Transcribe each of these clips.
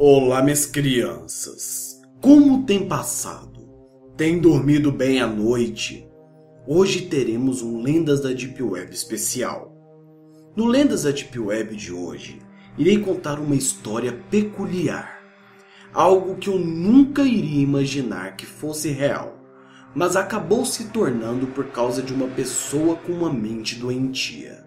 Olá, minhas crianças. Como tem passado? Tem dormido bem à noite? Hoje teremos um Lendas da Deep Web especial. No Lendas da Deep Web de hoje, irei contar uma história peculiar. Algo que eu nunca iria imaginar que fosse real, mas acabou se tornando por causa de uma pessoa com uma mente doentia.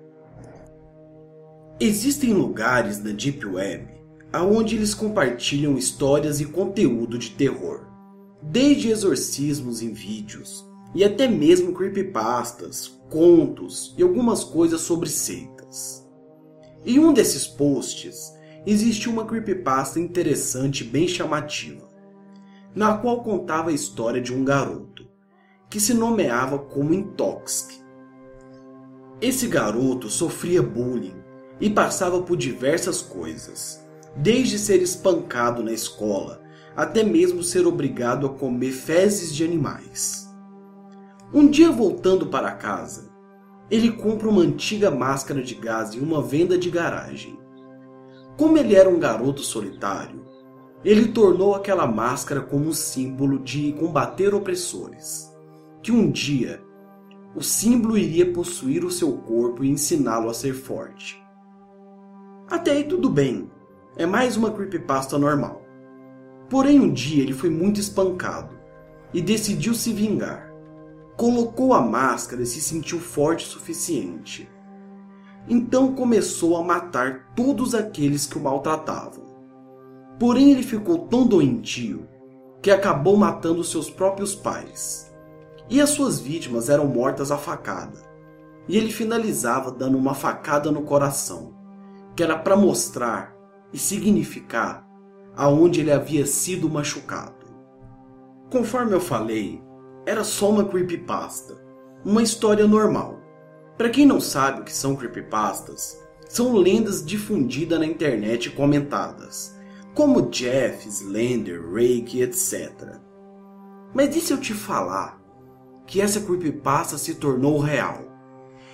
Existem lugares na Deep Web aonde eles compartilham histórias e conteúdo de terror, desde exorcismos em vídeos e até mesmo creepypastas, contos e algumas coisas sobre seitas. Em um desses posts existe uma creepypasta interessante e bem chamativa, na qual contava a história de um garoto que se nomeava como Intoxic. Esse garoto sofria bullying e passava por diversas coisas, desde ser espancado na escola até mesmo ser obrigado a comer fezes de animais. Um dia voltando para casa, ele compra uma antiga máscara de gás em uma venda de garagem. Como ele era um garoto solitário, ele tornou aquela máscara como um símbolo de combater opressores, que um dia o símbolo iria possuir o seu corpo e ensiná-lo a ser forte. Até aí tudo bem, é mais uma creepypasta normal. Porém, um dia ele foi muito espancado e decidiu se vingar. Colocou a máscara e se sentiu forte o suficiente. Então começou a matar todos aqueles que o maltratavam. Porém, ele ficou tão doentio que acabou matando seus próprios pais. E as suas vítimas eram mortas a facada. E ele finalizava dando uma facada no coração, que era para mostrar e significar aonde ele havia sido machucado. Conforme eu falei, era só uma creepypasta, uma história normal. Para quem não sabe o que são creepypastas, são lendas difundidas na internet e comentadas, como Jeff, Slender, Rake, etc. Mas e se eu te falar que essa creepypasta se tornou real?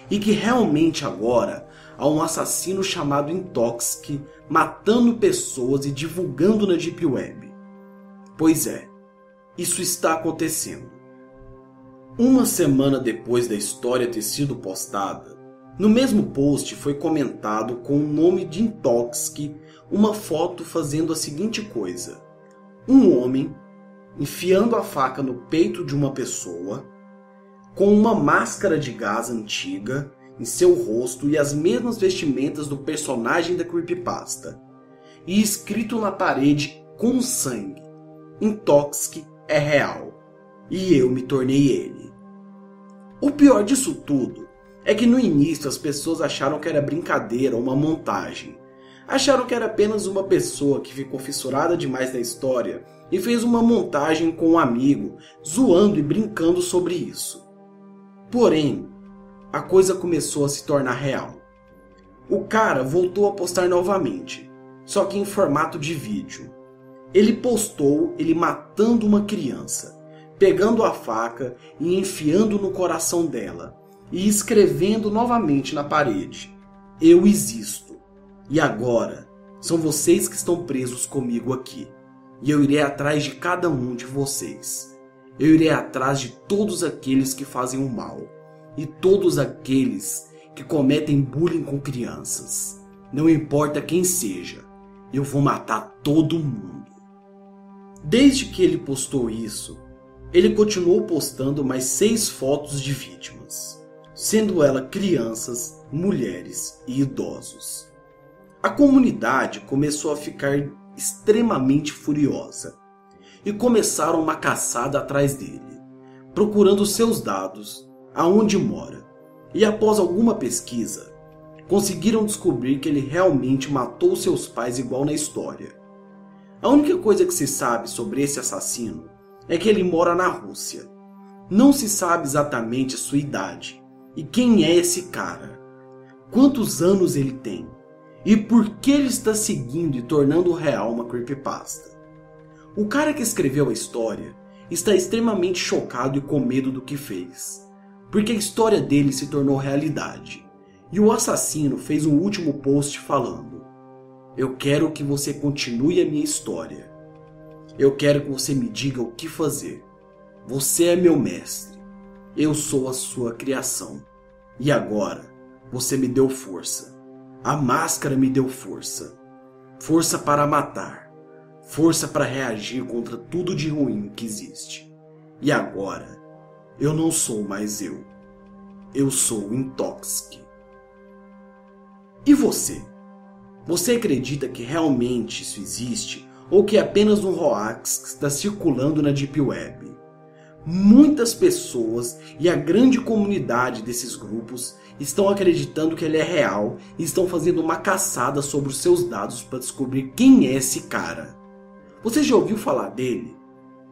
E que realmente agora há um assassino chamado Intoxic matando pessoas e divulgando na Deep Web. Pois é, isso está acontecendo. Uma semana depois da história ter sido postada, no mesmo post foi comentado com o nome de Intoxic uma foto fazendo a seguinte coisa: um homem enfiando a faca no peito de uma pessoa, com uma máscara de gás antiga em seu rosto e as mesmas vestimentas do personagem da creepypasta. E escrito na parede com sangue: Intoxic é real. E eu me tornei ele. O pior disso tudo é que no início as pessoas acharam que era brincadeira ou uma montagem. Acharam que era apenas uma pessoa que ficou fissurada demais na história e fez uma montagem com um amigo, zoando e brincando sobre isso. Porém, a coisa começou a se tornar real. O cara voltou a postar novamente, só que em formato de vídeo. Ele postou ele matando uma criança, pegando a faca e enfiando no coração dela, e escrevendo novamente na parede: Eu existo. E agora são vocês que estão presos comigo aqui. E eu irei atrás de cada um de vocês. Eu irei atrás de todos aqueles que fazem o mal e todos aqueles que cometem bullying com crianças. Não importa quem seja, eu vou matar todo mundo. Desde que ele postou isso, ele continuou postando mais seis fotos de vítimas, sendo elas crianças, mulheres e idosos. A comunidade começou a ficar extremamente furiosa e começaram uma caçada atrás dele, procurando seus dados aonde mora, e após alguma pesquisa, conseguiram descobrir que ele realmente matou seus pais igual na história. A única coisa que se sabe sobre esse assassino é que ele mora na Rússia. Não se sabe exatamente a sua idade e quem é esse cara, quantos anos ele tem e por que ele está seguindo e tornando real uma creepypasta. O cara que escreveu a história está extremamente chocado e com medo do que fez porque a história dele se tornou realidade. E o assassino fez um último post falando: Eu quero que você continue a minha história. Eu quero que você me diga o que fazer. Você é meu mestre. Eu sou a sua criação. E agora, você me deu força. A máscara me deu força. Força para matar. Força para reagir contra tudo de ruim que existe. E agora, eu não sou mais eu. Eu sou Intoxic. E você? Você acredita que realmente isso existe ou que é apenas um hoax que está circulando na Deep Web? Muitas pessoas e a grande comunidade desses grupos estão acreditando que ele é real e estão fazendo uma caçada sobre os seus dados para descobrir quem é esse cara. Você já ouviu falar dele?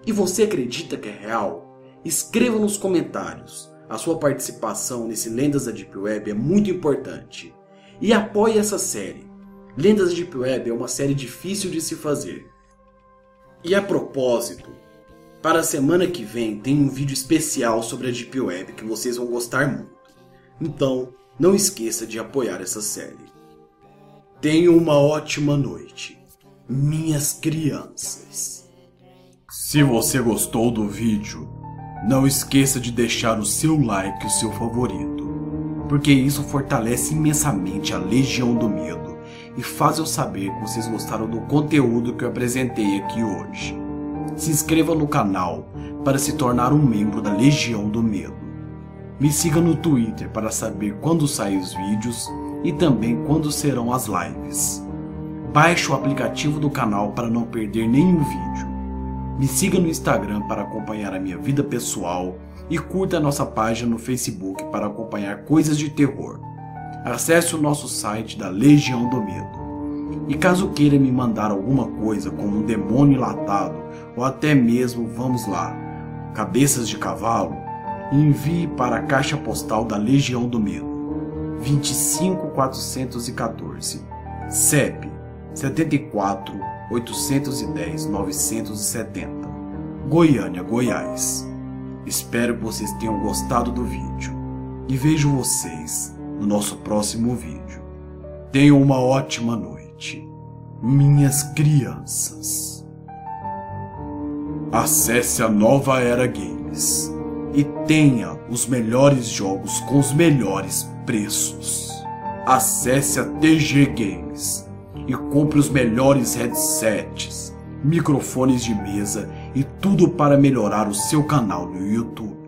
E você acredita que é real? Escreva nos comentários. A sua participação nesse Lendas da Deep Web é muito importante. E apoie essa série. Lendas da Deep Web é uma série difícil de se fazer. E a propósito, para a semana que vem tem um vídeo especial sobre a Deep Web que vocês vão gostar muito. Então, não esqueça de apoiar essa série. Tenha uma ótima noite, minhas crianças. Se você gostou do vídeo, não esqueça de deixar o seu like e o seu favorito, porque isso fortalece imensamente a Legião do Medo e faz eu saber que vocês gostaram do conteúdo que eu apresentei aqui hoje. Se inscreva no canal para se tornar um membro da Legião do Medo. Me siga no Twitter para saber quando saem os vídeos e também quando serão as lives. Baixe o aplicativo do canal para não perder nenhum vídeo. Me siga no Instagram para acompanhar a minha vida pessoal e curta a nossa página no Facebook para acompanhar coisas de terror acesse o nosso site da Legião do Medo. E caso queira me mandar alguma coisa como um demônio enlatado ou até mesmo, vamos lá, cabeças de cavalo, envie para a caixa postal da Legião do Medo, 25414, CEP 74 810 970, Goiânia, Goiás. Espero que vocês tenham gostado do vídeo e vejo vocês no nosso próximo vídeo. Tenham uma ótima noite, minhas crianças. Acesse a Nova Era Games e tenha os melhores jogos com os melhores preços. Acesse a TG Games e compre os melhores headsets, microfones de mesa e tudo para melhorar o seu canal no YouTube.